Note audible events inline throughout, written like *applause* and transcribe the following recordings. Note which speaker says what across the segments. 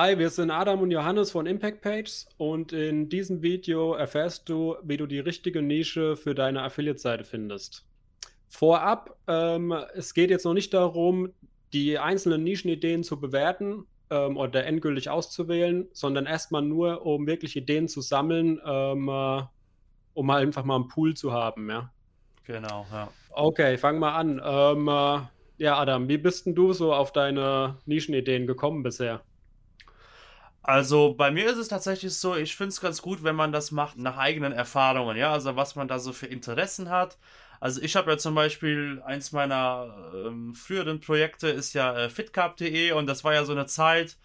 Speaker 1: Hi, wir sind Adam und Johannes von Impact Pages und in diesem Video erfährst du, wie du die richtige Nische für deine Affiliate-Seite findest. Vorab, ähm, es geht jetzt noch nicht darum, die einzelnen Nischenideen zu bewerten ähm, oder endgültig auszuwählen, sondern erstmal nur, um wirklich Ideen zu sammeln, ähm, äh, um halt einfach mal einen Pool zu haben, ja.
Speaker 2: Genau, ja.
Speaker 1: Okay, fang mal an. Ähm, äh, ja, Adam, wie bist denn du so auf deine Nischenideen gekommen bisher?
Speaker 2: Also bei mir ist es tatsächlich so, ich finde es ganz gut, wenn man das macht nach eigenen Erfahrungen, ja, also was man da so für Interessen hat. Also ich habe ja zum Beispiel eins meiner ähm, früheren Projekte ist ja äh, fitcarb.de und das war ja so eine Zeit,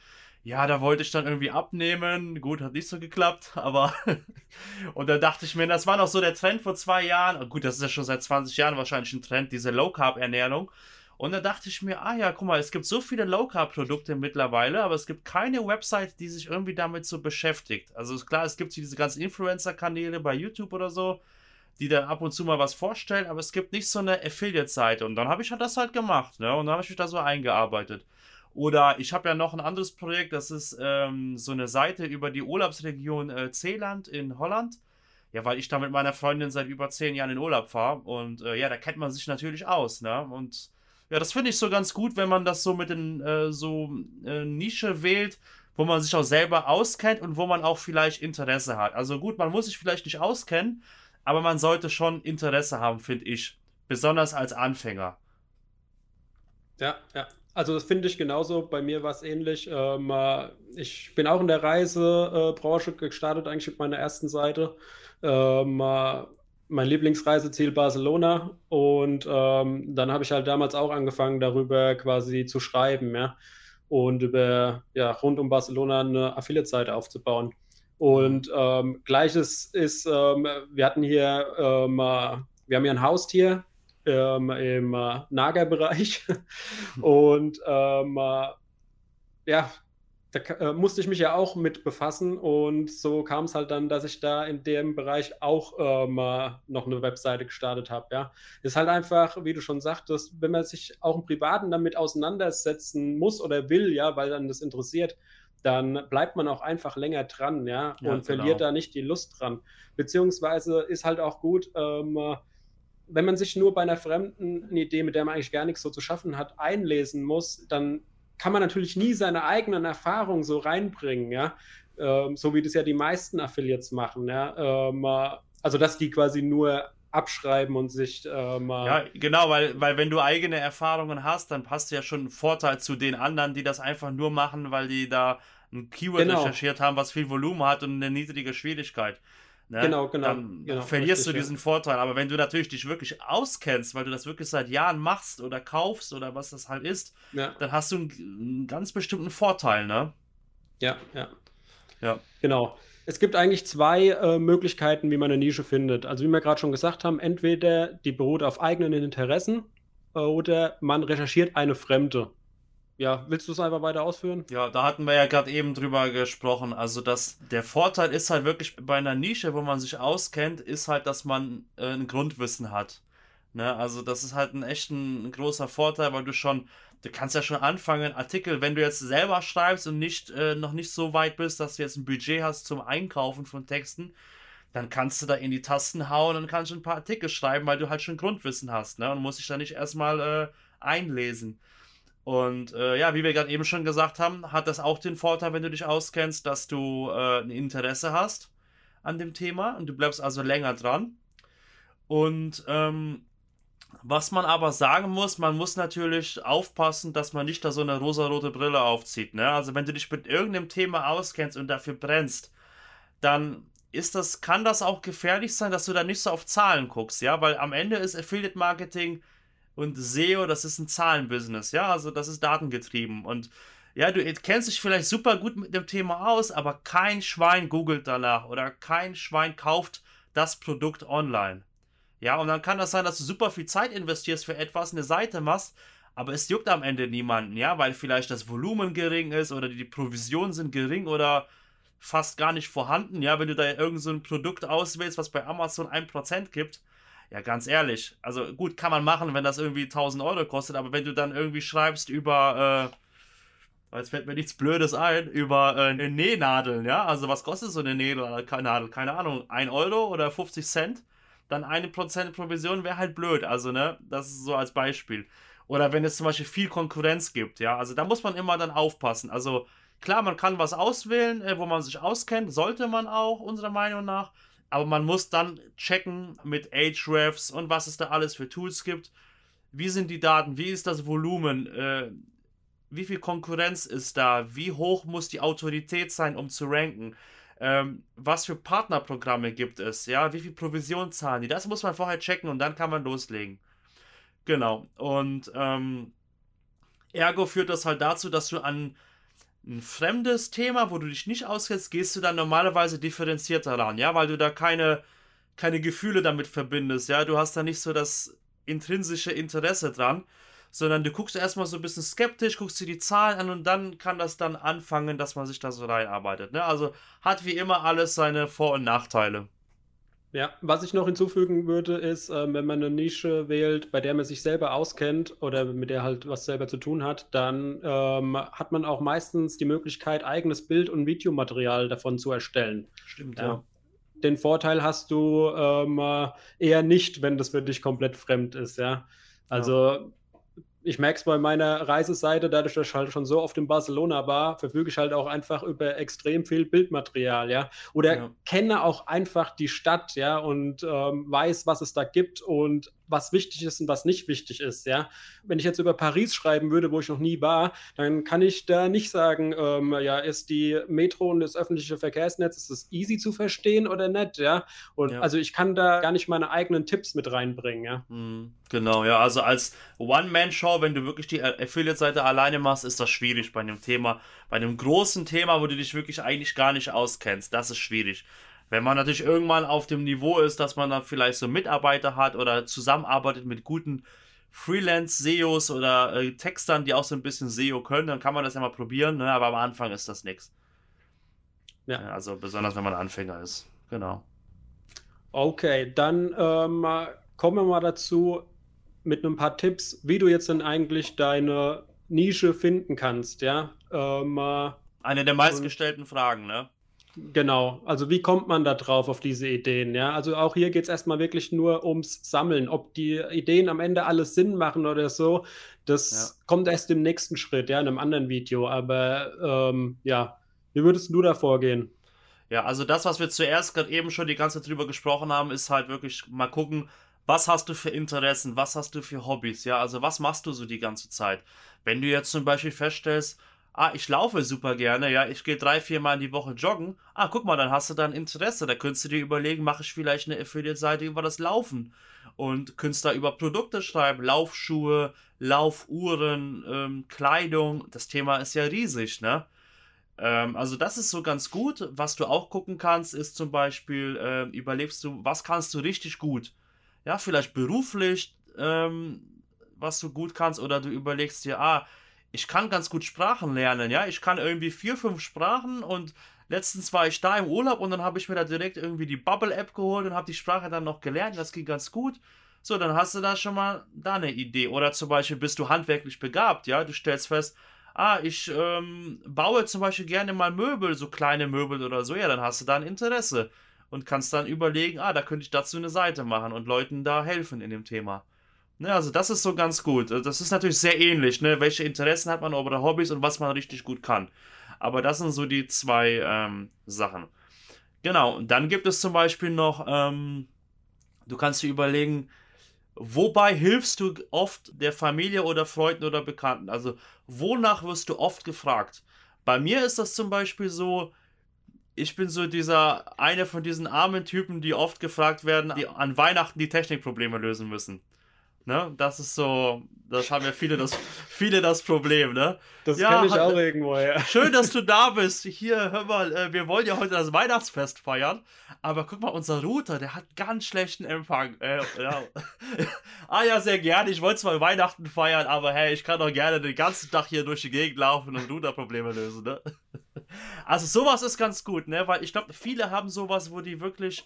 Speaker 2: ja, da wollte ich dann irgendwie abnehmen. Gut, hat nicht so geklappt, *laughs* aber *laughs* und da dachte ich mir, das war noch so der Trend vor zwei Jahren. Gut, das ist ja schon seit 20 Jahren wahrscheinlich ein Trend, diese Low Carb Ernährung. Und da dachte ich mir, ah ja, guck mal, es gibt so viele Low-Carb-Produkte mittlerweile, aber es gibt keine Website, die sich irgendwie damit so beschäftigt. Also klar, es gibt diese ganzen Influencer-Kanäle bei YouTube oder so, die dann ab und zu mal was vorstellen, aber es gibt nicht so eine Affiliate-Seite. Und dann habe ich halt das halt gemacht, ne? Und dann habe ich mich da so eingearbeitet. Oder ich habe ja noch ein anderes Projekt, das ist ähm, so eine Seite über die Urlaubsregion äh, Zeeland in Holland. Ja, weil ich da mit meiner Freundin seit über zehn Jahren in Urlaub fahre. Und äh, ja, da kennt man sich natürlich aus, ne? Und ja, das finde ich so ganz gut, wenn man das so mit den äh, so äh, Nische wählt, wo man sich auch selber auskennt und wo man auch vielleicht Interesse hat. Also gut, man muss sich vielleicht nicht auskennen, aber man sollte schon Interesse haben, finde ich. Besonders als Anfänger.
Speaker 1: Ja, ja. Also das finde ich genauso. Bei mir war es ähnlich. Ähm, äh, ich bin auch in der Reisebranche gestartet, eigentlich mit meiner ersten Seite. Ähm, äh, mein Lieblingsreiseziel Barcelona und ähm, dann habe ich halt damals auch angefangen, darüber quasi zu schreiben, ja, und über, ja, rund um Barcelona eine Affiliate-Seite aufzubauen. Und ähm, gleiches ist, ähm, wir hatten hier, ähm, äh, wir haben hier ein Haustier ähm, im äh, Nagerbereich *laughs* und ähm, äh, ja, da äh, musste ich mich ja auch mit befassen und so kam es halt dann, dass ich da in dem Bereich auch äh, mal noch eine Webseite gestartet habe. Ja, ist halt einfach, wie du schon sagtest, wenn man sich auch im Privaten damit auseinandersetzen muss oder will, ja, weil dann das interessiert, dann bleibt man auch einfach länger dran, ja, ja und genau. verliert da nicht die Lust dran. Beziehungsweise ist halt auch gut, ähm, wenn man sich nur bei einer fremden Idee, mit der man eigentlich gar nichts so zu schaffen hat, einlesen muss, dann kann man natürlich nie seine eigenen Erfahrungen so reinbringen, ja. Ähm, so wie das ja die meisten Affiliates machen, ja. Ähm, also, dass die quasi nur abschreiben und sich ähm,
Speaker 2: Ja, genau, weil, weil wenn du eigene Erfahrungen hast, dann passt ja schon ein Vorteil zu den anderen, die das einfach nur machen, weil die da ein Keyword genau. recherchiert haben, was viel Volumen hat und eine niedrige Schwierigkeit. Ne? Genau, genau. Dann genau, verlierst richtig, du diesen ja. Vorteil. Aber wenn du natürlich dich wirklich auskennst, weil du das wirklich seit Jahren machst oder kaufst oder was das halt ist, ja. dann hast du einen, einen, ganz bestimmten Vorteil, ne?
Speaker 1: Ja, ja. Ja. Genau. Es gibt eigentlich zwei äh, Möglichkeiten, wie man eine Nische findet. Also wie wir gerade schon gesagt haben, entweder die beruht auf eigenen Interessen äh, oder man recherchiert eine fremde. Ja, willst du es einfach weiter ausführen?
Speaker 2: Ja, da hatten wir ja gerade eben drüber gesprochen. Also, dass der Vorteil ist halt wirklich bei einer Nische, wo man sich auskennt, ist halt, dass man äh, ein Grundwissen hat. Ne? Also, das ist halt ein echt ein, ein, großer Vorteil, weil du schon, du kannst ja schon anfangen, Artikel, wenn du jetzt selber schreibst und nicht äh, noch nicht so weit bist, dass du jetzt ein Budget hast zum Einkaufen von Texten, dann kannst du da in die Tasten hauen und kannst ein paar Artikel schreiben, weil du halt schon Grundwissen hast, ne? Und musst dich da nicht erstmal äh, einlesen. Und äh, ja, wie wir gerade eben schon gesagt haben, hat das auch den Vorteil, wenn du dich auskennst, dass du äh, ein Interesse hast an dem Thema und du bleibst also länger dran. Und ähm, was man aber sagen muss, man muss natürlich aufpassen, dass man nicht da so eine rosarote Brille aufzieht. Ne? Also wenn du dich mit irgendeinem Thema auskennst und dafür brennst, dann ist das, kann das auch gefährlich sein, dass du da nicht so auf Zahlen guckst, ja, weil am Ende ist Affiliate Marketing und SEO, das ist ein Zahlenbusiness, ja, also das ist datengetrieben und ja, du kennst dich vielleicht super gut mit dem Thema aus, aber kein Schwein googelt danach oder kein Schwein kauft das Produkt online. Ja, und dann kann das sein, dass du super viel Zeit investierst für etwas, eine Seite machst, aber es juckt am Ende niemanden, ja, weil vielleicht das Volumen gering ist oder die Provisionen sind gering oder fast gar nicht vorhanden, ja, wenn du da irgend so Produkt auswählst, was bei Amazon 1% gibt, ja, ganz ehrlich. Also gut, kann man machen, wenn das irgendwie 1000 Euro kostet, aber wenn du dann irgendwie schreibst über, Jetzt fällt mir nichts Blödes ein über äh, Nähnadeln, ja? Also was kostet so eine Nähnadel? Keine Ahnung, 1 Euro oder 50 Cent? Dann eine Prozent Provision wäre halt blöd, also ne? Das ist so als Beispiel. Oder wenn es zum Beispiel viel Konkurrenz gibt, ja? Also da muss man immer dann aufpassen. Also klar, man kann was auswählen, äh, wo man sich auskennt, sollte man auch, unserer Meinung nach. Aber man muss dann checken mit Ahrefs und was es da alles für Tools gibt. Wie sind die Daten? Wie ist das Volumen? Äh, wie viel Konkurrenz ist da? Wie hoch muss die Autorität sein, um zu ranken? Ähm, was für Partnerprogramme gibt es? Ja, wie viel Provision zahlen die? Das muss man vorher checken und dann kann man loslegen. Genau. Und ähm, ergo führt das halt dazu, dass du an ein fremdes Thema, wo du dich nicht auskennst, gehst du dann normalerweise differenzierter ran, ja, weil du da keine, keine Gefühle damit verbindest, ja, du hast da nicht so das intrinsische Interesse dran sondern du guckst erstmal so ein bisschen skeptisch, guckst dir die Zahlen an und dann kann das dann anfangen, dass man sich da so reinarbeitet. Ne? Also hat wie immer alles seine Vor- und Nachteile.
Speaker 1: Ja, was ich noch hinzufügen würde, ist, äh, wenn man eine Nische wählt, bei der man sich selber auskennt oder mit der halt was selber zu tun hat, dann ähm, hat man auch meistens die Möglichkeit, eigenes Bild- und Videomaterial davon zu erstellen.
Speaker 2: Stimmt, ja. ja.
Speaker 1: Den Vorteil hast du ähm, eher nicht, wenn das für dich komplett fremd ist, ja. Also ja ich merke es bei meiner Reiseseite, dadurch, dass ich halt schon so oft in Barcelona war, verfüge ich halt auch einfach über extrem viel Bildmaterial, ja. Oder ja. kenne auch einfach die Stadt, ja, und ähm, weiß, was es da gibt und was wichtig ist und was nicht wichtig ist, ja. Wenn ich jetzt über Paris schreiben würde, wo ich noch nie war, dann kann ich da nicht sagen, ähm, ja, ist die Metro und das öffentliche Verkehrsnetz, ist das easy zu verstehen oder nicht, ja. Und ja. also ich kann da gar nicht meine eigenen Tipps mit reinbringen, ja.
Speaker 2: Mhm, genau, ja, also als One-Man-Show, wenn du wirklich die Affiliate-Seite alleine machst, ist das schwierig bei einem Thema, bei einem großen Thema, wo du dich wirklich eigentlich gar nicht auskennst, das ist schwierig. Wenn man natürlich irgendwann auf dem Niveau ist, dass man dann vielleicht so Mitarbeiter hat oder zusammenarbeitet mit guten Freelance-SEOs oder äh, Textern, die auch so ein bisschen SEO können, dann kann man das ja mal probieren, ne? aber am Anfang ist das nichts. Ja. Also besonders wenn man Anfänger ist. Genau.
Speaker 1: Okay, dann ähm, kommen wir mal dazu mit ein paar Tipps, wie du jetzt denn eigentlich deine Nische finden kannst, ja. Ähm,
Speaker 2: Eine der meistgestellten Fragen, ne?
Speaker 1: Genau, also wie kommt man da drauf auf diese Ideen? Ja, also auch hier geht es erstmal wirklich nur ums Sammeln. Ob die Ideen am Ende alles Sinn machen oder so, das ja. kommt erst im nächsten Schritt, ja, in einem anderen Video. Aber ähm, ja, wie würdest du da vorgehen?
Speaker 2: Ja, also das, was wir zuerst gerade eben schon die ganze Zeit drüber gesprochen haben, ist halt wirklich mal gucken, was hast du für Interessen, was hast du für Hobbys, ja, also was machst du so die ganze Zeit? Wenn du jetzt zum Beispiel feststellst, Ah, ich laufe super gerne, ja, ich gehe drei, vier Mal in die Woche joggen. Ah, guck mal, dann hast du da ein Interesse. Da könntest du dir überlegen, mache ich vielleicht eine Affiliate-Seite über das Laufen. Und könntest da über Produkte schreiben, Laufschuhe, Laufuhren, ähm, Kleidung. Das Thema ist ja riesig, ne? Ähm, also das ist so ganz gut. Was du auch gucken kannst, ist zum Beispiel, äh, überlegst du, was kannst du richtig gut? Ja, vielleicht beruflich, ähm, was du gut kannst, oder du überlegst dir, ah, ich kann ganz gut Sprachen lernen, ja. Ich kann irgendwie vier, fünf Sprachen und letztens war ich da im Urlaub und dann habe ich mir da direkt irgendwie die Bubble-App geholt und habe die Sprache dann noch gelernt. Das ging ganz gut. So, dann hast du da schon mal da eine Idee. Oder zum Beispiel bist du handwerklich begabt, ja. Du stellst fest, ah, ich ähm, baue zum Beispiel gerne mal Möbel, so kleine Möbel oder so. Ja, dann hast du da ein Interesse und kannst dann überlegen, ah, da könnte ich dazu eine Seite machen und Leuten da helfen in dem Thema. Ne, also das ist so ganz gut. Also das ist natürlich sehr ähnlich, ne? welche Interessen hat man oder Hobbys und was man richtig gut kann. Aber das sind so die zwei ähm, Sachen. Genau, und dann gibt es zum Beispiel noch, ähm, du kannst dir überlegen, wobei hilfst du oft der Familie oder Freunden oder Bekannten? Also wonach wirst du oft gefragt? Bei mir ist das zum Beispiel so, ich bin so dieser, einer von diesen armen Typen, die oft gefragt werden, die an Weihnachten die Technikprobleme lösen müssen. Ne? Das ist so, das haben ja viele das, *laughs* viele das Problem, ne?
Speaker 1: Das ja, kenne ich auch irgendwo, ja.
Speaker 2: Schön, dass du da *laughs* bist. Hier, hör mal, äh, wir wollen ja heute das Weihnachtsfest feiern. Aber guck mal, unser Router, der hat ganz schlechten Empfang. Äh, ja. *laughs* ah ja, sehr gerne. Ich wollte zwar Weihnachten feiern, aber hey, ich kann doch gerne den ganzen Tag hier durch die Gegend laufen und Routerprobleme lösen, ne? Also sowas ist ganz gut, ne? Weil ich glaube, viele haben sowas, wo die wirklich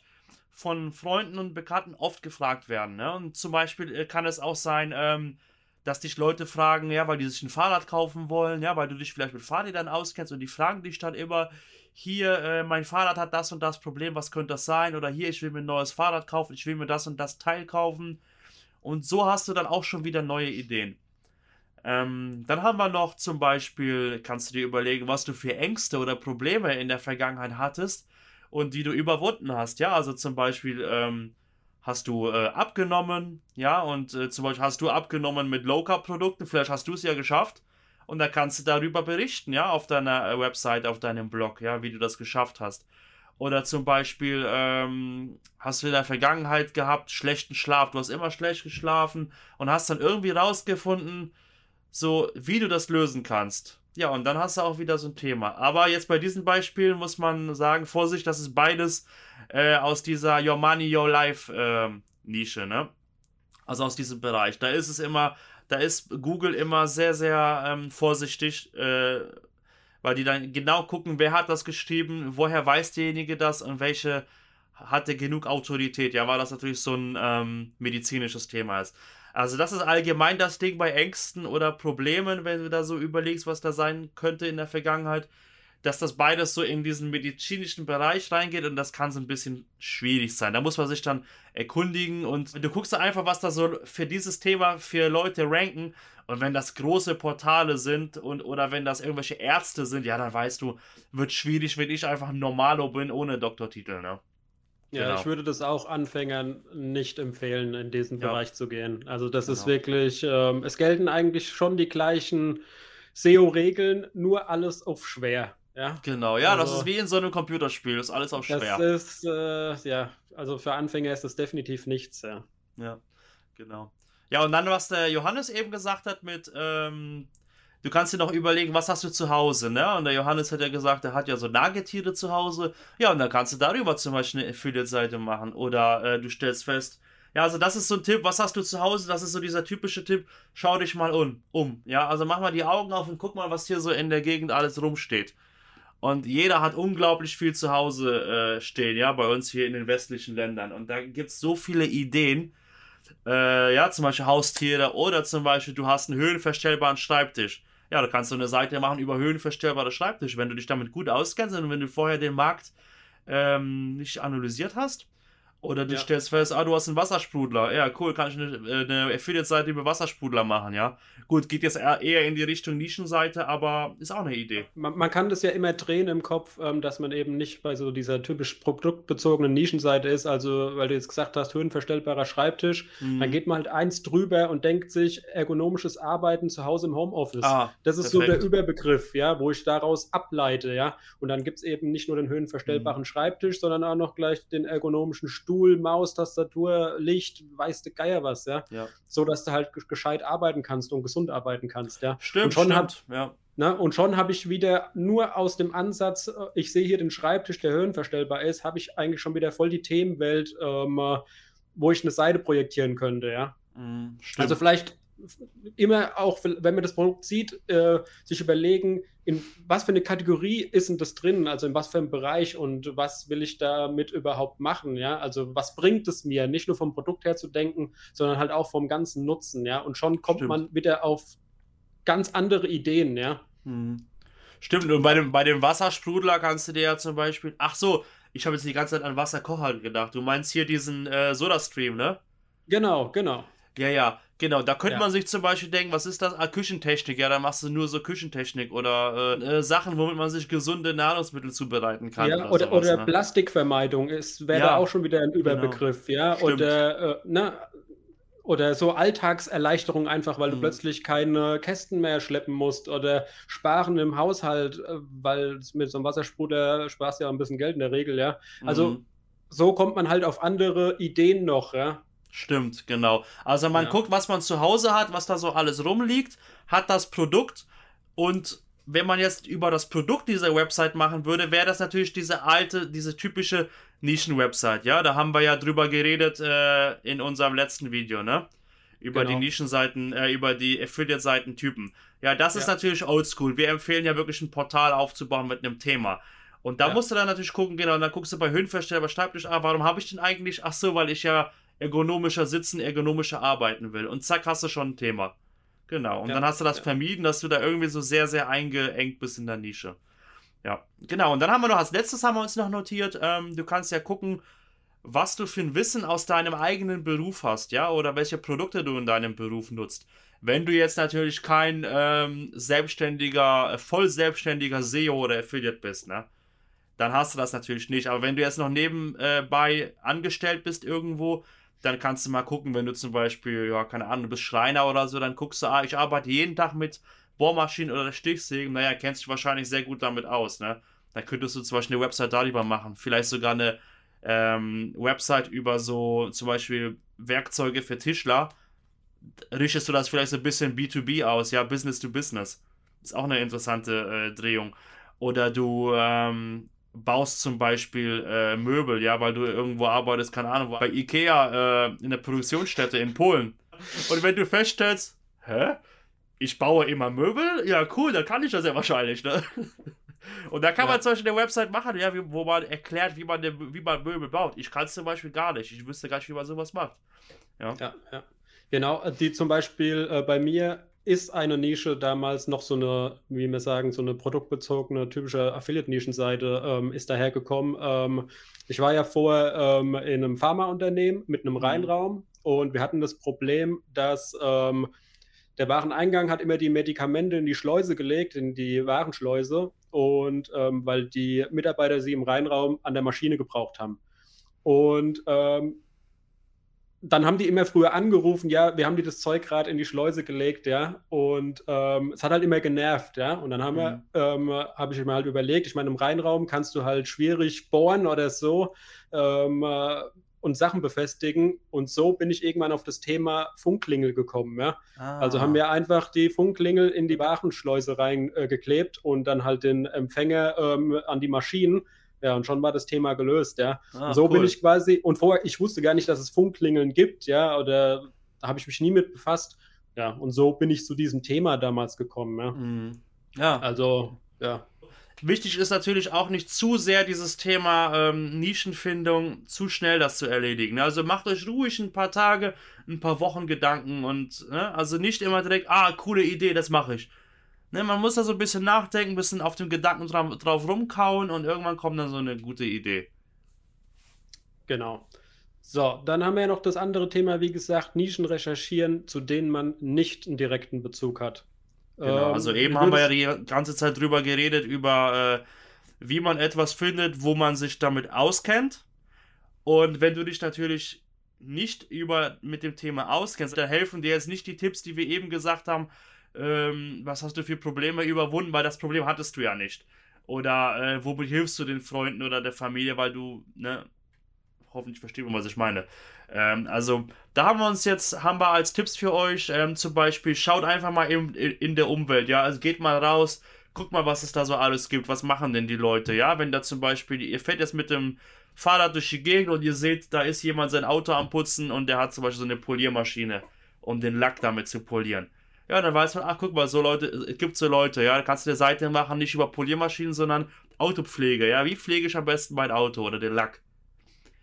Speaker 2: von Freunden und Bekannten oft gefragt werden. Ne? Und zum Beispiel äh, kann es auch sein, ähm, dass dich Leute fragen, ja, weil die sich ein Fahrrad kaufen wollen, ja, weil du dich vielleicht mit Fahrrädern auskennst und die fragen dich dann immer, hier, äh, mein Fahrrad hat das und das Problem, was könnte das sein? Oder hier, ich will mir ein neues Fahrrad kaufen, ich will mir das und das Teil kaufen. Und so hast du dann auch schon wieder neue Ideen. Ähm, dann haben wir noch zum Beispiel, kannst du dir überlegen, was du für Ängste oder Probleme in der Vergangenheit hattest und die du überwunden hast. Ja, also zum Beispiel ähm, hast du äh, abgenommen, ja, und äh, zum Beispiel hast du abgenommen mit Low-Carb-Produkten, vielleicht hast du es ja geschafft und da kannst du darüber berichten, ja, auf deiner äh, Website, auf deinem Blog, ja, wie du das geschafft hast. Oder zum Beispiel ähm, hast du in der Vergangenheit gehabt schlechten Schlaf, du hast immer schlecht geschlafen und hast dann irgendwie rausgefunden, so wie du das lösen kannst. Ja, und dann hast du auch wieder so ein Thema. Aber jetzt bei diesen Beispielen muss man sagen, Vorsicht, das ist beides äh, aus dieser Your Money, Your Life äh, Nische, ne? Also aus diesem Bereich. Da ist es immer, da ist Google immer sehr, sehr ähm, vorsichtig, äh, weil die dann genau gucken, wer hat das geschrieben, woher weiß derjenige das und welche hatte genug Autorität. Ja, weil das natürlich so ein ähm, medizinisches Thema ist. Also das ist allgemein das Ding bei Ängsten oder Problemen, wenn du da so überlegst, was da sein könnte in der Vergangenheit, dass das beides so in diesen medizinischen Bereich reingeht und das kann so ein bisschen schwierig sein. Da muss man sich dann erkundigen und du guckst einfach, was da so für dieses Thema für Leute ranken und wenn das große Portale sind und oder wenn das irgendwelche Ärzte sind, ja, dann weißt du, wird schwierig, wenn ich einfach ein Normalo bin ohne Doktortitel, ne?
Speaker 1: Ja, genau. ich würde das auch Anfängern nicht empfehlen, in diesen ja. Bereich zu gehen. Also das genau. ist wirklich, ähm, es gelten eigentlich schon die gleichen SEO-Regeln, nur alles auf schwer. Ja?
Speaker 2: Genau, ja, also, das ist wie in so einem Computerspiel, das ist alles auf schwer.
Speaker 1: Das ist, äh, ja, also für Anfänger ist das definitiv nichts, ja.
Speaker 2: Ja, genau. Ja, und dann, was der Johannes eben gesagt hat mit, ähm, du kannst dir noch überlegen, was hast du zu Hause, ne? Und der Johannes hat ja gesagt, er hat ja so Nagetiere zu Hause. Ja, und dann kannst du darüber zum Beispiel eine Affiliate-Seite machen. Oder äh, du stellst fest, ja, also das ist so ein Tipp, was hast du zu Hause? Das ist so dieser typische Tipp, schau dich mal um. um. Ja, also mach mal die Augen auf und guck mal, was hier so in der Gegend alles rumsteht. Und jeder hat unglaublich viel zu Hause äh, stehen, ja, bei uns hier in den westlichen Ländern. Und da gibt es so viele Ideen, äh, ja, zum Beispiel Haustiere oder zum Beispiel du hast einen höhenverstellbaren Schreibtisch. Ja, da kannst du eine Seite machen über höhenverstellbare Schreibtisch, wenn du dich damit gut auskennst und wenn du vorher den Markt ähm, nicht analysiert hast. Oder du ja. stellst fest, ah, du hast einen Wassersprudler. Ja, cool, kann ich eine, äh, eine Affiliate-Seite über Wassersprudler machen, ja. Gut, geht jetzt eher in die Richtung Nischenseite, aber ist auch eine Idee.
Speaker 1: Man, man kann das ja immer drehen im Kopf, ähm, dass man eben nicht bei so dieser typisch produktbezogenen Nischenseite ist. Also, weil du jetzt gesagt hast, höhenverstellbarer Schreibtisch, mhm. dann geht man halt eins drüber und denkt sich, ergonomisches Arbeiten zu Hause im Homeoffice. Ah, das ist perfekt. so der Überbegriff, ja, wo ich daraus ableite, ja. Und dann gibt es eben nicht nur den höhenverstellbaren mhm. Schreibtisch, sondern auch noch gleich den ergonomischen Stuhl Stuhl, Maus, Tastatur, Licht, weißt du Geier was, ja? ja. So dass du halt gescheit arbeiten kannst und gesund arbeiten kannst, ja.
Speaker 2: Stimmt, und schon stimmt, hat, ja.
Speaker 1: Ne, und schon habe ich wieder nur aus dem Ansatz, äh, ich sehe hier den Schreibtisch, der höhenverstellbar ist, habe ich eigentlich schon wieder voll die Themenwelt, ähm, wo ich eine Seite projektieren könnte, ja. Mm, also vielleicht immer auch, wenn man das Produkt sieht, äh, sich überlegen, in was für eine Kategorie ist denn das drin, also in was für einem Bereich und was will ich damit überhaupt machen, ja, also was bringt es mir, nicht nur vom Produkt her zu denken, sondern halt auch vom ganzen Nutzen, ja, und schon kommt Stimmt. man wieder auf ganz andere Ideen, ja.
Speaker 2: Hm. Stimmt, und bei dem, bei dem Wassersprudler kannst du dir ja zum Beispiel, ach so, ich habe jetzt die ganze Zeit an Wasserkocher gedacht, du meinst hier diesen äh, Soda-Stream, ne?
Speaker 1: Genau, genau.
Speaker 2: Ja, ja, genau. Da könnte ja. man sich zum Beispiel denken, was ist das? Ah, Küchentechnik. Ja, da machst du nur so Küchentechnik oder äh, äh, Sachen, womit man sich gesunde Nahrungsmittel zubereiten kann.
Speaker 1: Ja, oder, oder, sowas, oder ne? Plastikvermeidung wäre ja. da auch schon wieder ein genau. Überbegriff, genau. ja. Stimmt. Oder, äh, na, oder so Alltagserleichterung einfach, weil du mhm. plötzlich keine Kästen mehr schleppen musst oder sparen im Haushalt, äh, weil mit so einem Wassersprudel sparst du ja ein bisschen Geld in der Regel, ja. Also mhm. so kommt man halt auf andere Ideen noch, ja.
Speaker 2: Stimmt, genau. Also man ja. guckt, was man zu Hause hat, was da so alles rumliegt, hat das Produkt und wenn man jetzt über das Produkt dieser Website machen würde, wäre das natürlich diese alte, diese typische Nischen-Website. Ja, da haben wir ja drüber geredet äh, in unserem letzten Video, ne? Über genau. die Nischenseiten, äh, über die Affiliate-Seiten-Typen. Ja, das ja. ist natürlich oldschool. Wir empfehlen ja wirklich ein Portal aufzubauen mit einem Thema. Und da ja. musst du dann natürlich gucken, genau, und dann guckst du bei Höhenverstellbar Schreibtisch, ah, warum habe ich denn eigentlich? Ach so, weil ich ja ergonomischer sitzen, ergonomischer arbeiten will. Und zack, hast du schon ein Thema. Genau. Und ja, dann hast du das ja. vermieden, dass du da irgendwie so sehr, sehr eingeengt bist in der Nische. Ja, genau. Und dann haben wir noch als letztes haben wir uns noch notiert, ähm, du kannst ja gucken, was du für ein Wissen aus deinem eigenen Beruf hast, ja, oder welche Produkte du in deinem Beruf nutzt. Wenn du jetzt natürlich kein ähm, selbstständiger, voll selbstständiger SEO oder Affiliate bist, ne, dann hast du das natürlich nicht. Aber wenn du jetzt noch nebenbei angestellt bist irgendwo, dann kannst du mal gucken, wenn du zum Beispiel, ja, keine Ahnung, du bist Schreiner oder so, dann guckst du, ah, ich arbeite jeden Tag mit Bohrmaschinen oder Stichsägen, naja, kennst dich wahrscheinlich sehr gut damit aus, ne? Dann könntest du zum Beispiel eine Website darüber machen. Vielleicht sogar eine ähm, Website über so zum Beispiel Werkzeuge für Tischler. Richtest du das vielleicht so ein bisschen B2B aus, ja, Business to Business. Ist auch eine interessante äh, Drehung. Oder du ähm, baust zum Beispiel äh, Möbel, ja, weil du irgendwo arbeitest, keine Ahnung, bei Ikea äh, in der Produktionsstätte in Polen. Und wenn du feststellst, hä? Ich baue immer Möbel? Ja, cool, dann kann ich das ja wahrscheinlich, ne? Und da kann ja. man zum Beispiel eine Website machen, ja, wo man erklärt, wie man, wie man Möbel baut. Ich kann es zum Beispiel gar nicht. Ich wüsste gar nicht, wie man sowas macht.
Speaker 1: Ja, ja. ja. Genau, die zum Beispiel äh, bei mir ist eine Nische damals noch so eine, wie wir sagen, so eine produktbezogene, typische Affiliate-Nischenseite ähm, ist dahergekommen. Ähm, ich war ja vorher ähm, in einem Pharmaunternehmen mit einem mhm. Reinraum und wir hatten das Problem, dass ähm, der Wareneingang hat immer die Medikamente in die Schleuse gelegt, in die Warenschleuse und ähm, weil die Mitarbeiter sie im Reinraum an der Maschine gebraucht haben. Und ähm, dann haben die immer früher angerufen, ja, wir haben dir das Zeug gerade in die Schleuse gelegt, ja, und ähm, es hat halt immer genervt, ja, und dann haben mhm. wir, ähm, habe ich mir halt überlegt, ich meine, im Reinraum kannst du halt schwierig bohren oder so ähm, äh, und Sachen befestigen und so bin ich irgendwann auf das Thema Funkklingel gekommen, ja, ah. also haben wir einfach die Funkklingel in die Warenschleuse reingeklebt äh, und dann halt den Empfänger ähm, an die Maschinen ja, und schon war das Thema gelöst, ja. Ah, so cool. bin ich quasi, und vorher, ich wusste gar nicht, dass es Funkklingeln gibt, ja, oder da habe ich mich nie mit befasst. Ja, und so bin ich zu diesem Thema damals gekommen, ja. Mhm. Ja. Also, ja.
Speaker 2: Wichtig ist natürlich auch nicht zu sehr dieses Thema ähm, Nischenfindung, zu schnell das zu erledigen. Also macht euch ruhig ein paar Tage, ein paar Wochen Gedanken und ne, also nicht immer direkt, ah, coole Idee, das mache ich. Ne, man muss da so ein bisschen nachdenken, ein bisschen auf dem Gedanken drauf, drauf rumkauen und irgendwann kommt dann so eine gute Idee.
Speaker 1: Genau. So, dann haben wir ja noch das andere Thema, wie gesagt, Nischen recherchieren, zu denen man nicht einen direkten Bezug hat.
Speaker 2: Genau, ähm, also eben haben wir ja die ganze Zeit drüber geredet, über äh, wie man etwas findet, wo man sich damit auskennt. Und wenn du dich natürlich nicht über mit dem Thema auskennst, dann helfen dir jetzt nicht die Tipps, die wir eben gesagt haben, ähm, was hast du für Probleme überwunden, weil das Problem hattest du ja nicht. Oder äh, womit hilfst du den Freunden oder der Familie, weil du, ne, hoffentlich versteht man, was ich meine. Ähm, also, da haben wir uns jetzt, haben wir als Tipps für euch, ähm, zum Beispiel, schaut einfach mal in, in der Umwelt, ja, also geht mal raus, guckt mal, was es da so alles gibt, was machen denn die Leute, ja, wenn da zum Beispiel, ihr fährt jetzt mit dem Fahrrad durch die Gegend und ihr seht, da ist jemand sein Auto am Putzen und der hat zum Beispiel so eine Poliermaschine, um den Lack damit zu polieren. Ja, dann weiß man, ach guck mal, so Leute, es gibt so Leute, ja, da kannst du eine Seite machen, nicht über Poliermaschinen, sondern Autopflege, ja, wie pflege ich am besten mein Auto oder den Lack?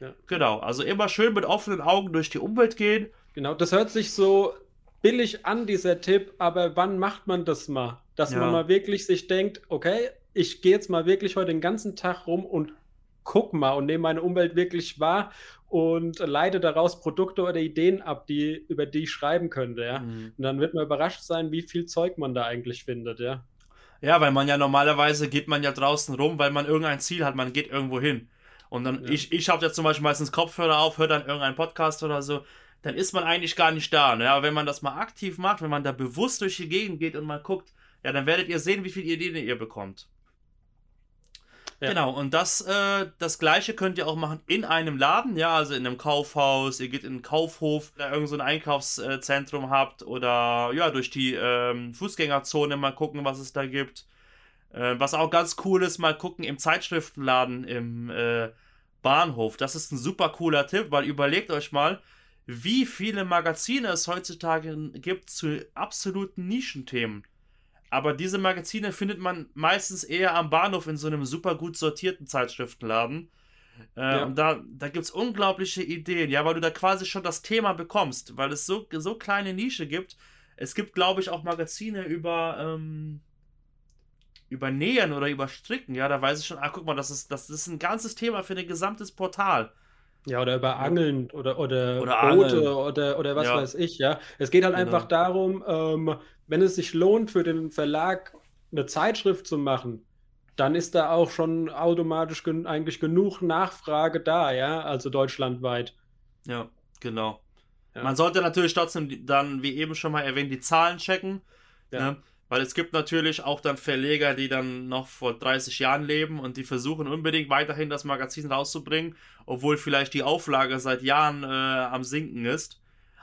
Speaker 2: Ja. Genau, also immer schön mit offenen Augen durch die Umwelt gehen.
Speaker 1: Genau, das hört sich so billig an, dieser Tipp, aber wann macht man das mal? Dass ja. man mal wirklich sich denkt, okay, ich gehe jetzt mal wirklich heute den ganzen Tag rum und guck mal und nehme meine Umwelt wirklich wahr und leite daraus Produkte oder Ideen ab, die, über die ich schreiben könnte, ja. Mhm. Und dann wird man überrascht sein, wie viel Zeug man da eigentlich findet, ja.
Speaker 2: Ja, weil man ja normalerweise geht man ja draußen rum, weil man irgendein Ziel hat, man geht irgendwo hin. Und dann, ja. ich, ich habe jetzt zum Beispiel meistens Kopfhörer auf, höre dann irgendeinen Podcast oder so, dann ist man eigentlich gar nicht da. Ne? Aber wenn man das mal aktiv macht, wenn man da bewusst durch die Gegend geht und mal guckt, ja, dann werdet ihr sehen, wie viele Ideen ihr bekommt. Ja. Genau, und das, äh, das gleiche könnt ihr auch machen in einem Laden, ja, also in einem Kaufhaus, ihr geht in einen Kaufhof, da irgend so ein Einkaufszentrum habt oder ja, durch die ähm, Fußgängerzone mal gucken, was es da gibt. Äh, was auch ganz cool ist, mal gucken im Zeitschriftenladen im äh, Bahnhof. Das ist ein super cooler Tipp, weil überlegt euch mal, wie viele Magazine es heutzutage gibt zu absoluten Nischenthemen. Aber diese Magazine findet man meistens eher am Bahnhof in so einem super gut sortierten Zeitschriftenladen. Äh, ja. Und da, da gibt es unglaubliche Ideen, ja, weil du da quasi schon das Thema bekommst, weil es so, so kleine Nische gibt. es gibt, glaube ich, auch Magazine über, ähm, über Nähen oder über Stricken. Ja, da weiß ich schon, ah, guck mal, das ist, das ist ein ganzes Thema für ein gesamtes Portal.
Speaker 1: Ja, oder über Angeln oder, oder, oder Boote Angeln. oder, oder was ja. weiß ich, ja. Es geht halt genau. einfach darum, ähm, wenn es sich lohnt, für den Verlag eine Zeitschrift zu machen, dann ist da auch schon automatisch gen eigentlich genug Nachfrage da, ja, also deutschlandweit.
Speaker 2: Ja, genau. Ja. Man sollte natürlich trotzdem dann, wie eben schon mal erwähnt, die Zahlen checken. Ja. Ne? Weil es gibt natürlich auch dann Verleger, die dann noch vor 30 Jahren leben und die versuchen unbedingt weiterhin das Magazin rauszubringen, obwohl vielleicht die Auflage seit Jahren äh, am Sinken ist.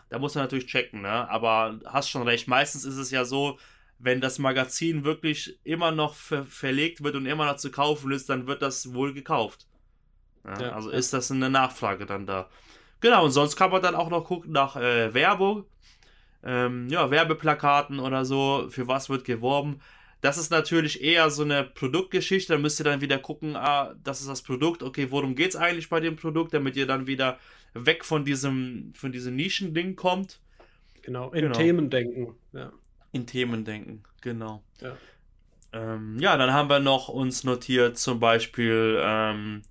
Speaker 2: Da muss man natürlich checken, ne? Aber hast schon recht. Meistens ist es ja so, wenn das Magazin wirklich immer noch ver verlegt wird und immer noch zu kaufen ist, dann wird das wohl gekauft. Ja, ja, also ja. ist das eine Nachfrage dann da. Genau, und sonst kann man dann auch noch gucken nach äh, Werbung ähm, ja, Werbeplakaten oder so, für was wird geworben. Das ist natürlich eher so eine Produktgeschichte. Da müsst ihr dann wieder gucken, ah, das ist das Produkt, okay, worum geht es eigentlich bei dem Produkt, damit ihr dann wieder weg von diesem, von diesem Nischending kommt.
Speaker 1: Genau, in genau. Themen denken. Ja.
Speaker 2: In Themen denken, genau. Ja. Ähm, ja, dann haben wir noch uns notiert, zum Beispiel, ähm,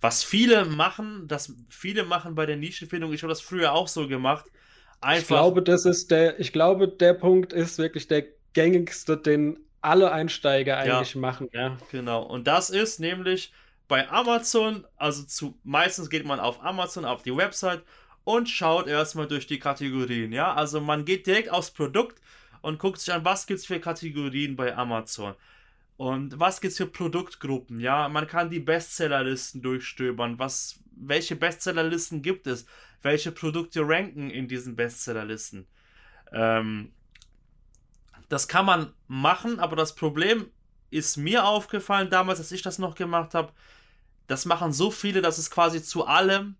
Speaker 2: was viele machen, das viele machen bei der Nischenfindung, ich habe das früher auch so gemacht,
Speaker 1: Einfach. Ich glaube, das ist der, ich glaube, der Punkt ist wirklich der gängigste, den alle Einsteiger eigentlich ja, machen, ja.
Speaker 2: Genau. Und das ist nämlich bei Amazon, also zu, meistens geht man auf Amazon, auf die Website und schaut erstmal durch die Kategorien, ja. Also man geht direkt aufs Produkt und guckt sich an, was gibt es für Kategorien bei Amazon. Und was gibt es für Produktgruppen, ja? Man kann die Bestsellerlisten durchstöbern. Was, welche Bestsellerlisten gibt es? Welche Produkte ranken in diesen Bestsellerlisten. Ähm, das kann man machen, aber das Problem ist mir aufgefallen damals, als ich das noch gemacht habe. Das machen so viele, dass es quasi zu allem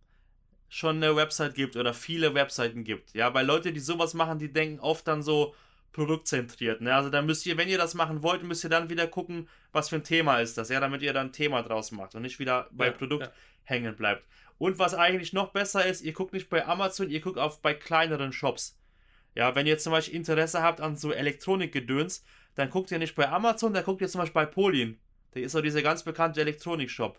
Speaker 2: schon eine Website gibt oder viele Webseiten gibt. Ja, weil Leute, die sowas machen, die denken oft dann so produktzentriert. Ne? Also dann müsst ihr, wenn ihr das machen wollt, müsst ihr dann wieder gucken, was für ein Thema ist das, ja, damit ihr dann ein Thema draus macht und nicht wieder bei ja, Produkt ja. hängen bleibt. Und was eigentlich noch besser ist, ihr guckt nicht bei Amazon, ihr guckt auf bei kleineren Shops. Ja, wenn ihr zum Beispiel Interesse habt an so Elektronikgedöns, dann guckt ihr nicht bei Amazon, dann guckt ihr zum Beispiel bei Polin. Da ist so dieser ganz bekannte Elektronikshop.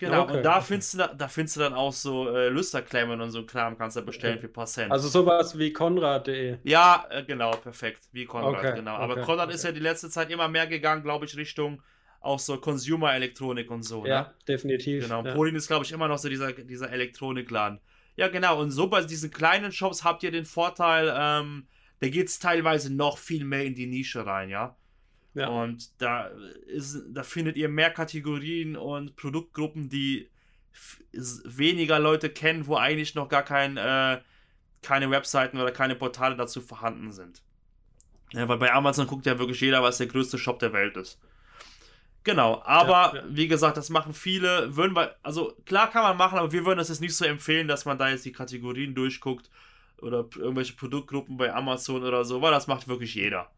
Speaker 2: Genau, okay, und da, okay. findest du, da findest du dann auch so äh, Lüsterklemmen und so Kram kannst du bestellen okay. für ein paar Cent.
Speaker 1: Also sowas wie Konrad.de.
Speaker 2: Ja, äh, genau, perfekt. Wie Konrad, genau. Aber Konrad ist ja die letzte Zeit immer mehr gegangen, glaube ich, Richtung auch so Consumer-Elektronik und so.
Speaker 1: Ja, ne? definitiv.
Speaker 2: Genau.
Speaker 1: Ja.
Speaker 2: Polin ist, glaube ich, immer noch so dieser, dieser Elektronikladen. Ja, genau. Und so bei diesen kleinen Shops habt ihr den Vorteil, ähm, da geht es teilweise noch viel mehr in die Nische rein, ja. ja. Und da, ist, da findet ihr mehr Kategorien und Produktgruppen, die weniger Leute kennen, wo eigentlich noch gar kein, äh, keine Webseiten oder keine Portale dazu vorhanden sind. Ja, weil bei Amazon guckt ja wirklich jeder, was der größte Shop der Welt ist. Genau, aber ja, ja. wie gesagt, das machen viele, würden wir, also klar kann man machen, aber wir würden es jetzt nicht so empfehlen, dass man da jetzt die Kategorien durchguckt oder irgendwelche Produktgruppen bei Amazon oder so, weil das macht wirklich jeder.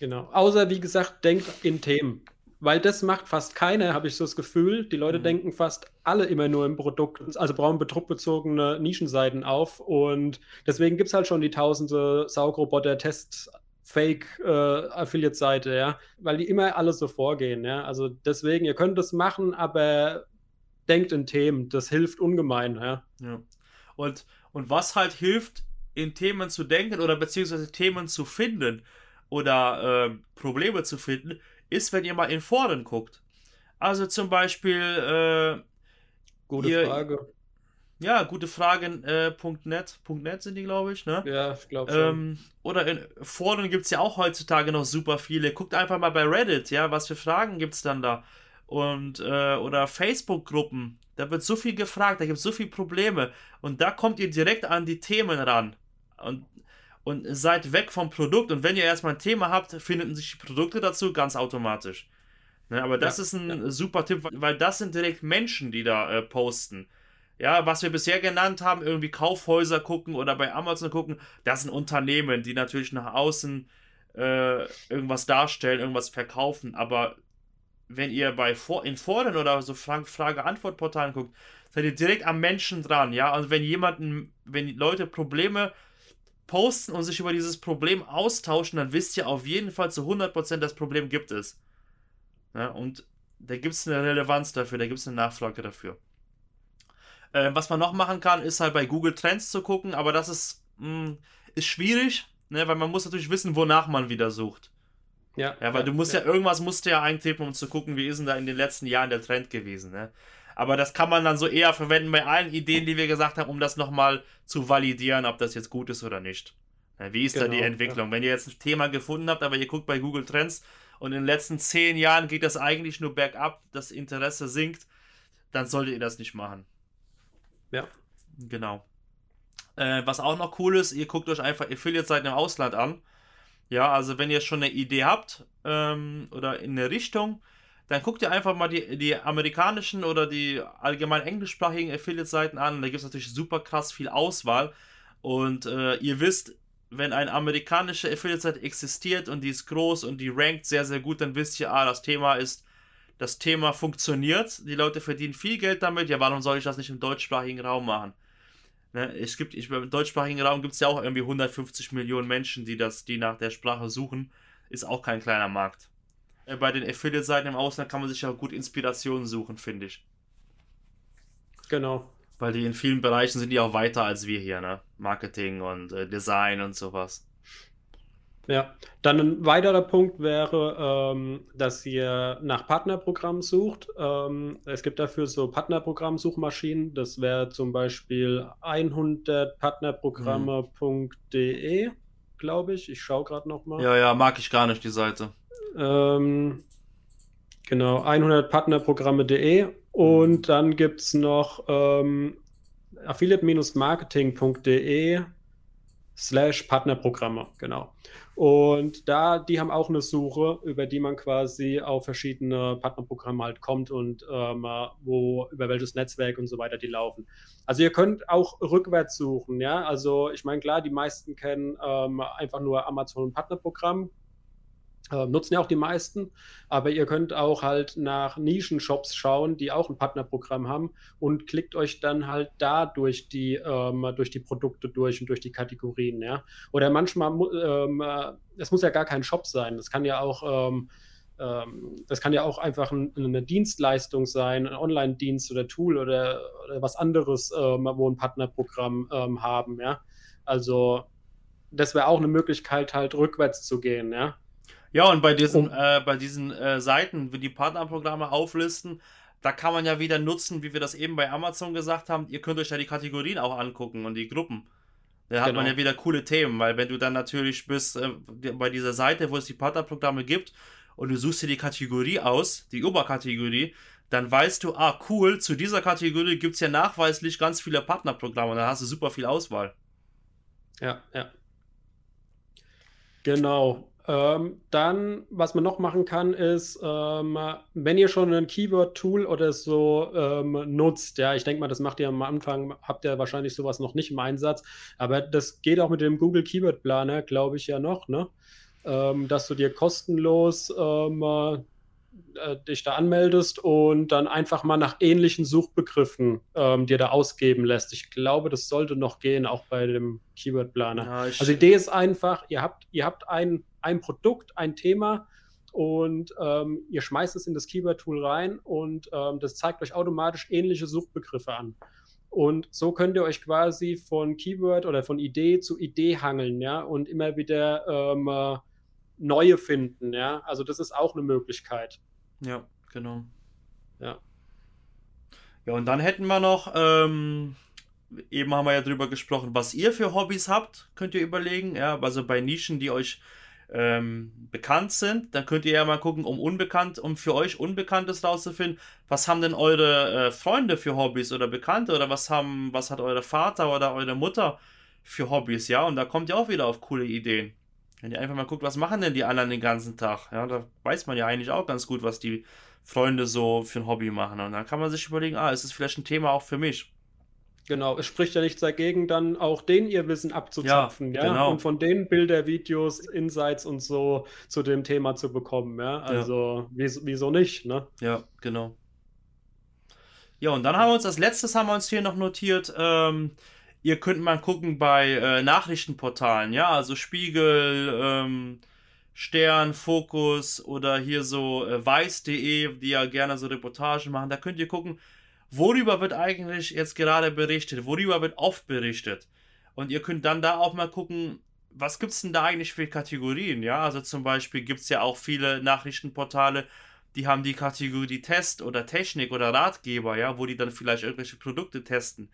Speaker 1: Genau, außer wie gesagt, denkt in Themen. Weil das macht fast keiner, habe ich so das Gefühl. Die Leute mhm. denken fast alle immer nur im Produkt, also brauchen produktbezogene Nischenseiten auf. Und deswegen gibt es halt schon die tausende Saugroboter-Tests Fake-Affiliate-Seite, äh, ja, weil die immer alles so vorgehen, ja. Also deswegen, ihr könnt das machen, aber denkt in Themen, das hilft ungemein, ja.
Speaker 2: ja. Und, und was halt hilft, in Themen zu denken oder beziehungsweise Themen zu finden oder äh, Probleme zu finden, ist, wenn ihr mal in Foren guckt. Also zum Beispiel, äh,
Speaker 1: Gute ihr, Frage.
Speaker 2: Ja, gute Fragen, äh, .net, .net sind die, glaube ich, ne?
Speaker 1: Ja, ich glaube
Speaker 2: schon. Ähm, oder in Foren gibt es ja auch heutzutage noch super viele. Guckt einfach mal bei Reddit, ja, was für Fragen gibt es dann da? Und, äh, oder Facebook-Gruppen, da wird so viel gefragt, da gibt es so viele Probleme. Und da kommt ihr direkt an die Themen ran. Und, und seid weg vom Produkt. Und wenn ihr erstmal ein Thema habt, finden sich die Produkte dazu ganz automatisch. Ne, aber das ja, ist ein ja. super Tipp, weil das sind direkt Menschen, die da äh, posten. Ja, was wir bisher genannt haben, irgendwie Kaufhäuser gucken oder bei Amazon gucken, das sind Unternehmen, die natürlich nach außen äh, irgendwas darstellen, irgendwas verkaufen. Aber wenn ihr bei For in Foren oder so Frage-Antwort-Portalen guckt, seid ihr direkt am Menschen dran, ja. Also wenn jemanden, wenn Leute Probleme posten und sich über dieses Problem austauschen, dann wisst ihr auf jeden Fall zu 100%, das Problem gibt es. Ja, und da gibt es eine Relevanz dafür, da gibt es eine Nachfrage dafür. Äh, was man noch machen kann, ist halt bei Google Trends zu gucken, aber das ist, mh, mm, ist schwierig, ne, weil man muss natürlich wissen, wonach man wieder sucht. Ja, ja weil ja, du musst ja. ja, irgendwas musst du ja eintippen, um zu gucken, wie ist denn da in den letzten Jahren der Trend gewesen, ne? Aber das kann man dann so eher verwenden bei allen Ideen, die wir gesagt haben, um das nochmal zu validieren, ob das jetzt gut ist oder nicht. Ja, wie ist genau, da die genau, Entwicklung? Wenn ihr jetzt ein Thema gefunden habt, aber ihr guckt bei Google Trends und in den letzten zehn Jahren geht das eigentlich nur bergab, das Interesse sinkt, dann solltet ihr das nicht machen. Ja. Genau. Äh, was auch noch cool ist, ihr guckt euch einfach Affiliate-Seiten im Ausland an. Ja, also wenn ihr schon eine Idee habt ähm, oder in eine Richtung, dann guckt ihr einfach mal die, die amerikanischen oder die allgemein englischsprachigen Affiliate-Seiten an. Da gibt es natürlich super krass viel Auswahl. Und äh, ihr wisst, wenn eine amerikanische Affiliate-Seite existiert und die ist groß und die rankt sehr, sehr gut, dann wisst ihr, ah, das Thema ist, das Thema funktioniert, die Leute verdienen viel Geld damit, ja, warum soll ich das nicht im deutschsprachigen Raum machen? Ne, es gibt, ich, im deutschsprachigen Raum gibt es ja auch irgendwie 150 Millionen Menschen, die das, die nach der Sprache suchen. Ist auch kein kleiner Markt. Äh, bei den Affiliate-Seiten im Ausland kann man sich ja gut Inspirationen suchen, finde ich. Genau. Weil die in vielen Bereichen sind die auch weiter als wir hier, ne? Marketing und äh, Design und sowas.
Speaker 1: Ja, dann ein weiterer Punkt wäre, ähm, dass ihr nach Partnerprogrammen sucht. Ähm, es gibt dafür so Partnerprogramm-Suchmaschinen. Das wäre zum Beispiel 100partnerprogramme.de, glaube ich. Ich schaue gerade nochmal.
Speaker 2: Ja, ja, mag ich gar nicht die Seite.
Speaker 1: Ähm, genau, 100partnerprogramme.de. Und mhm. dann gibt es noch ähm, affiliate-marketing.de slash Partnerprogramme, genau. Und da, die haben auch eine Suche, über die man quasi auf verschiedene Partnerprogramme halt kommt und ähm, wo, über welches Netzwerk und so weiter die laufen. Also ihr könnt auch rückwärts suchen, ja. Also ich meine, klar, die meisten kennen ähm, einfach nur Amazon Partnerprogramm, äh, nutzen ja auch die meisten, aber ihr könnt auch halt nach Nischen-Shops schauen, die auch ein Partnerprogramm haben und klickt euch dann halt da durch die, ähm, durch die Produkte durch und durch die Kategorien, ja. Oder manchmal, ähm, äh, es muss ja gar kein Shop sein, das kann ja auch, ähm, ähm, das kann ja auch einfach ein, eine Dienstleistung sein, ein Online-Dienst oder Tool oder, oder was anderes, ähm, wo ein Partnerprogramm haben, ja. Also das wäre auch eine Möglichkeit, halt rückwärts zu gehen, ja.
Speaker 2: Ja, und bei diesen, oh. äh, bei diesen äh, Seiten, wie die Partnerprogramme auflisten, da kann man ja wieder nutzen, wie wir das eben bei Amazon gesagt haben, ihr könnt euch ja die Kategorien auch angucken und die Gruppen. Da hat genau. man ja wieder coole Themen, weil wenn du dann natürlich bist äh, bei dieser Seite, wo es die Partnerprogramme gibt und du suchst dir die Kategorie aus, die Oberkategorie, dann weißt du, ah cool, zu dieser Kategorie gibt es ja nachweislich ganz viele Partnerprogramme und dann hast du super viel Auswahl.
Speaker 1: Ja, ja. Genau. Ähm, dann, was man noch machen kann, ist, ähm, wenn ihr schon ein Keyword-Tool oder so ähm, nutzt, ja, ich denke mal, das macht ihr am Anfang, habt ihr wahrscheinlich sowas noch nicht im Einsatz, aber das geht auch mit dem Google Keyword Planer, glaube ich ja noch, ne? Ähm, dass du dir kostenlos ähm, äh, dich da anmeldest und dann einfach mal nach ähnlichen Suchbegriffen ähm, dir da ausgeben lässt. Ich glaube, das sollte noch gehen, auch bei dem Keyword Planer. Ja, also die Idee ist einfach, ihr habt, ihr habt ein ein Produkt, ein Thema und ähm, ihr schmeißt es in das Keyword-Tool rein und ähm, das zeigt euch automatisch ähnliche Suchbegriffe an. Und so könnt ihr euch quasi von Keyword oder von Idee zu Idee hangeln, ja, und immer wieder ähm, äh, neue finden, ja. Also das ist auch eine Möglichkeit.
Speaker 2: Ja, genau. Ja. Ja, und dann hätten wir noch, ähm, eben haben wir ja drüber gesprochen, was ihr für Hobbys habt, könnt ihr überlegen, ja, also bei Nischen, die euch ähm, bekannt sind. Dann könnt ihr ja mal gucken, um unbekannt, um für euch Unbekanntes rauszufinden, was haben denn eure äh, Freunde für Hobbys oder Bekannte oder was haben, was hat eure Vater oder eure Mutter für Hobbys, ja? Und da kommt ihr auch wieder auf coole Ideen. Wenn ihr einfach mal guckt, was machen denn die anderen den ganzen Tag? Ja, da weiß man ja eigentlich auch ganz gut, was die Freunde so für ein Hobby machen. Und dann kann man sich überlegen, ah, ist das vielleicht ein Thema auch für mich?
Speaker 1: Genau, es spricht ja nichts dagegen, dann auch den ihr Wissen abzuzapfen, ja, ja? Genau. und von den Bilder, Videos, Insights und so zu dem Thema zu bekommen, ja, also ja. Wieso, wieso nicht, ne?
Speaker 2: Ja, genau. Ja, und dann haben wir uns als letztes haben wir uns hier noch notiert, ähm, Ihr könnt mal gucken bei äh, Nachrichtenportalen, ja, also Spiegel, ähm, Stern, Fokus oder hier so äh, weiß.de, die ja gerne so Reportagen machen. Da könnt ihr gucken, worüber wird eigentlich jetzt gerade berichtet, worüber wird oft berichtet. Und ihr könnt dann da auch mal gucken, was gibt es denn da eigentlich für Kategorien? Ja, also zum Beispiel gibt es ja auch viele Nachrichtenportale, die haben die Kategorie Test oder Technik oder Ratgeber, ja, wo die dann vielleicht irgendwelche Produkte testen.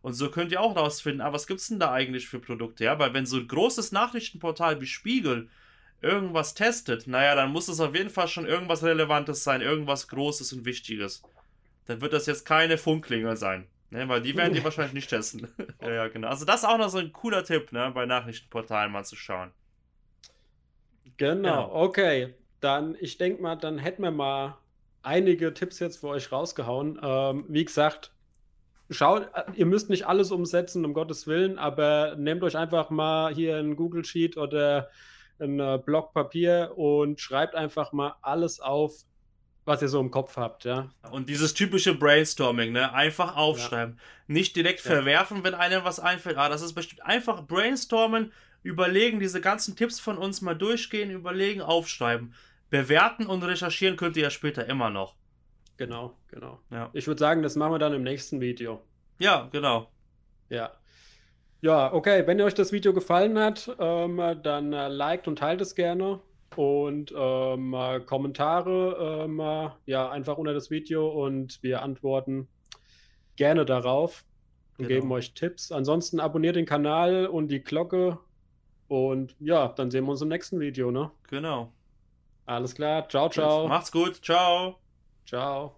Speaker 2: Und so könnt ihr auch rausfinden, aber ah, was gibt es denn da eigentlich für Produkte, ja? Weil wenn so ein großes Nachrichtenportal wie Spiegel irgendwas testet, naja, dann muss es auf jeden Fall schon irgendwas Relevantes sein, irgendwas Großes und Wichtiges. Dann wird das jetzt keine Funklinge sein. Ne, weil die werden die *laughs* wahrscheinlich nicht testen. *laughs* ja, ja, genau. Also das ist auch noch so ein cooler Tipp, ne, bei Nachrichtenportalen mal zu schauen.
Speaker 1: Genau, genau. okay. Dann, ich denke mal, dann hätten wir mal einige Tipps jetzt für euch rausgehauen. Ähm, wie gesagt, schaut, ihr müsst nicht alles umsetzen, um Gottes Willen, aber nehmt euch einfach mal hier ein Google Sheet oder ein äh, Block Papier und schreibt einfach mal alles auf, was ihr so im Kopf habt, ja.
Speaker 2: Und dieses typische Brainstorming, ne? Einfach aufschreiben. Ja. Nicht direkt ja. verwerfen, wenn einem was einfällt. Ah, das ist bestimmt einfach brainstormen, überlegen, diese ganzen Tipps von uns mal durchgehen, überlegen, aufschreiben. Bewerten und recherchieren könnt ihr ja später immer noch.
Speaker 1: Genau, genau. Ja. Ich würde sagen, das machen wir dann im nächsten Video.
Speaker 2: Ja, genau.
Speaker 1: Ja. Ja, okay. Wenn euch das Video gefallen hat, ähm, dann äh, liked und teilt es gerne. Und ähm, Kommentare ähm, ja, einfach unter das Video und wir antworten gerne darauf und genau. geben euch Tipps. Ansonsten abonniert den Kanal und die Glocke. Und ja, dann sehen wir uns im nächsten Video, ne?
Speaker 2: Genau.
Speaker 1: Alles klar. Ciao, ciao.
Speaker 2: Macht's gut. Ciao.
Speaker 1: Ciao.